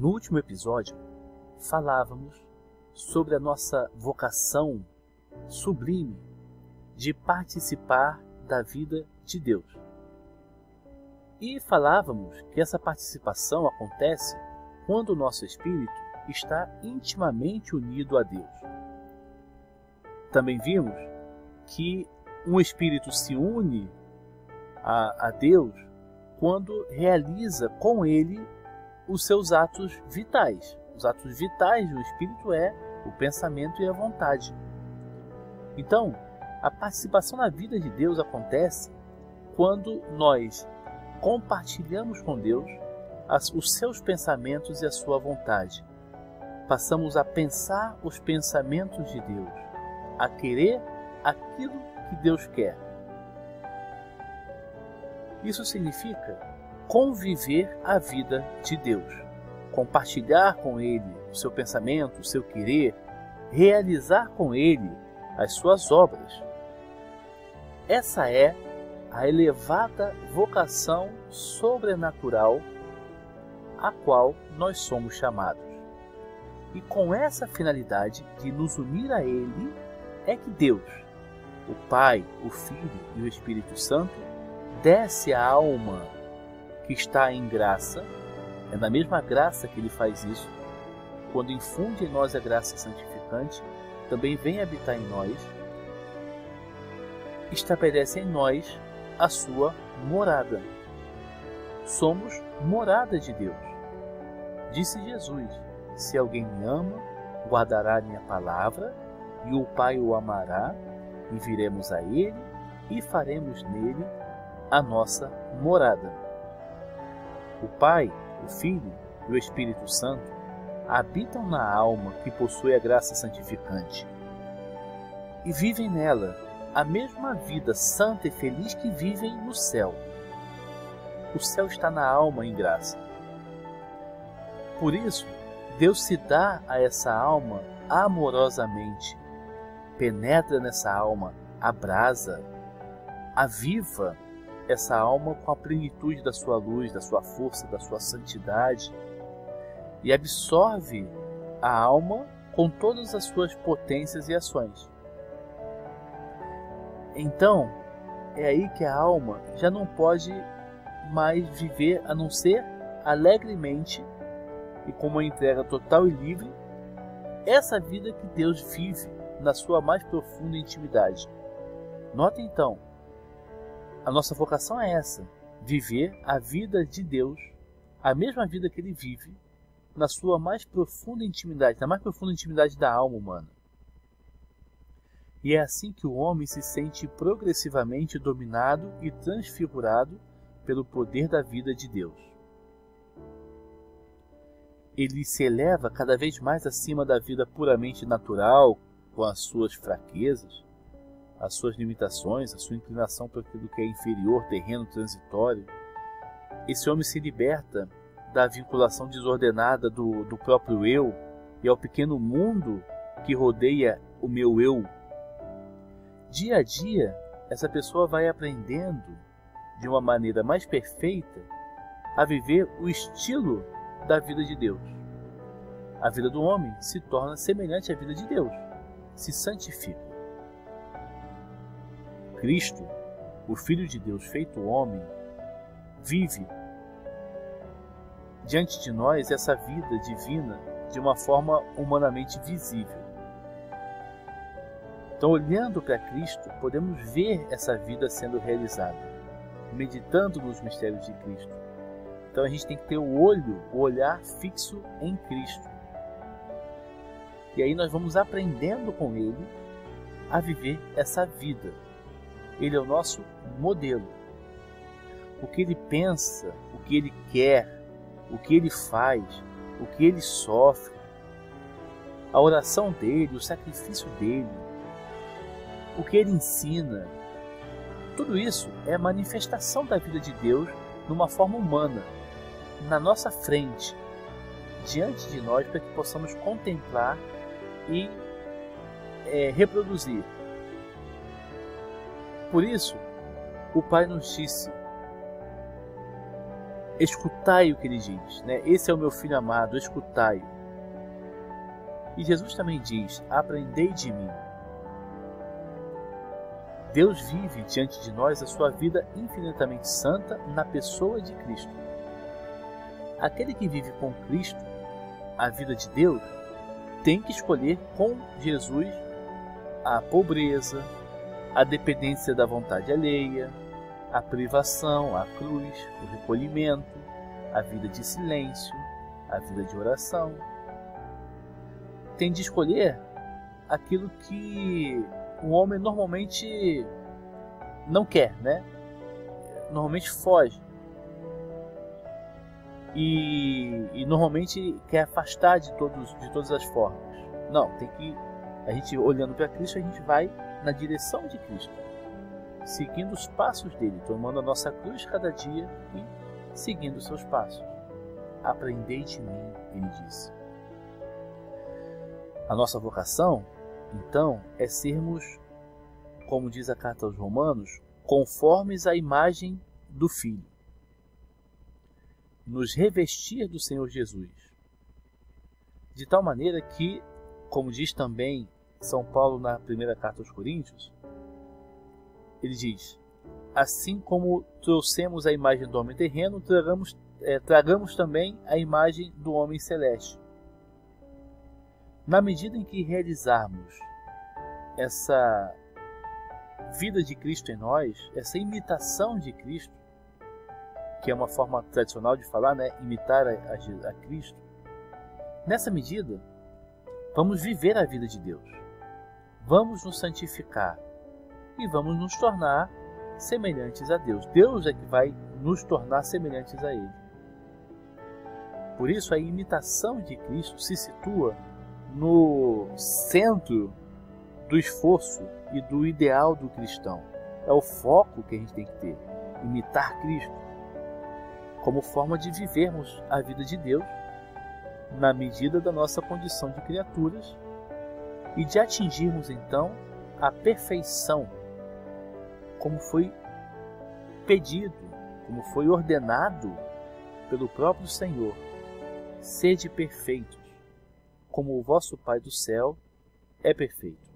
No último episódio, falávamos sobre a nossa vocação sublime de participar da vida de Deus. E falávamos que essa participação acontece quando o nosso espírito está intimamente unido a Deus. Também vimos que um espírito se une a, a Deus quando realiza com ele os seus atos vitais. Os atos vitais do espírito é o pensamento e a vontade. Então, a participação na vida de Deus acontece quando nós compartilhamos com Deus os seus pensamentos e a sua vontade. Passamos a pensar os pensamentos de Deus, a querer aquilo que Deus quer. Isso significa conviver a vida de Deus, compartilhar com Ele o seu pensamento, o seu querer, realizar com Ele as suas obras. Essa é a elevada vocação sobrenatural a qual nós somos chamados. E com essa finalidade de nos unir a Ele, é que Deus, o Pai, o Filho e o Espírito Santo, desce a alma que está em graça, é na mesma graça que Ele faz isso, quando infunde em nós a graça santificante, também vem habitar em nós, estabelece em nós a sua morada. Somos morada de Deus. Disse Jesus: Se alguém me ama, guardará a minha palavra, e o Pai o amará, e viremos a ele e faremos nele a nossa morada. O Pai, o Filho e o Espírito Santo habitam na alma que possui a graça santificante e vivem nela a mesma vida santa e feliz que vivem no céu. O céu está na alma em graça. Por isso, Deus se dá a essa alma amorosamente, penetra nessa alma, abrasa, aviva essa alma com a plenitude da sua luz, da sua força, da sua santidade e absorve a alma com todas as suas potências e ações. Então, é aí que a alma já não pode mais viver a não ser alegremente e com uma entrega total e livre essa vida que Deus vive na sua mais profunda intimidade. Note então, a nossa vocação é essa: viver a vida de Deus, a mesma vida que ele vive na sua mais profunda intimidade, na mais profunda intimidade da alma humana. E é assim que o homem se sente progressivamente dominado e transfigurado pelo poder da vida de Deus. Ele se eleva cada vez mais acima da vida puramente natural, com as suas fraquezas, as suas limitações, a sua inclinação para aquilo que é inferior, terreno, transitório. Esse homem se liberta da vinculação desordenada do, do próprio eu e ao pequeno mundo que rodeia o meu eu. Dia a dia, essa pessoa vai aprendendo de uma maneira mais perfeita a viver o estilo da vida de Deus. A vida do homem se torna semelhante à vida de Deus, se santifica. Cristo, o Filho de Deus feito homem, vive diante de nós essa vida divina de uma forma humanamente visível. Então, olhando para Cristo, podemos ver essa vida sendo realizada, meditando nos mistérios de Cristo. Então, a gente tem que ter o olho, o olhar fixo em Cristo. E aí nós vamos aprendendo com Ele a viver essa vida. Ele é o nosso modelo. O que ele pensa, o que ele quer, o que ele faz, o que ele sofre, a oração dele, o sacrifício dele, o que ele ensina. Tudo isso é manifestação da vida de Deus numa forma humana, na nossa frente, diante de nós, para que possamos contemplar e é, reproduzir. Por isso, o Pai nos disse: escutai o que ele diz, né? Esse é o meu filho amado, escutai. E Jesus também diz: aprendei de mim. Deus vive diante de nós a sua vida infinitamente santa na pessoa de Cristo. Aquele que vive com Cristo, a vida de Deus, tem que escolher com Jesus a pobreza, a dependência da vontade alheia, a privação, a cruz, o recolhimento, a vida de silêncio, a vida de oração. Tem de escolher aquilo que o homem normalmente não quer, né? Normalmente foge. E, e, normalmente quer afastar de, todos, de todas as formas. Não, tem que. A gente olhando para Cristo, a gente vai na direção de Cristo, seguindo os passos dele, tomando a nossa cruz cada dia e seguindo seus passos. Aprendei de mim, ele disse. A nossa vocação, então, é sermos, como diz a carta aos Romanos, conformes à imagem do Filho. Nos revestir do Senhor Jesus. De tal maneira que, como diz também São Paulo na primeira carta aos Coríntios, ele diz: Assim como trouxemos a imagem do homem terreno, tragamos, é, tragamos também a imagem do homem celeste. Na medida em que realizarmos essa vida de Cristo em nós, essa imitação de Cristo, que é uma forma tradicional de falar, né? imitar a, a, a Cristo, nessa medida, vamos viver a vida de Deus, vamos nos santificar e vamos nos tornar semelhantes a Deus. Deus é que vai nos tornar semelhantes a Ele. Por isso, a imitação de Cristo se situa no centro do esforço e do ideal do cristão. É o foco que a gente tem que ter, imitar Cristo, como forma de vivermos a vida de Deus na medida da nossa condição de criaturas e de atingirmos então a perfeição como foi pedido, como foi ordenado pelo próprio Senhor. Sede perfeitos, como o vosso Pai do céu é perfeito.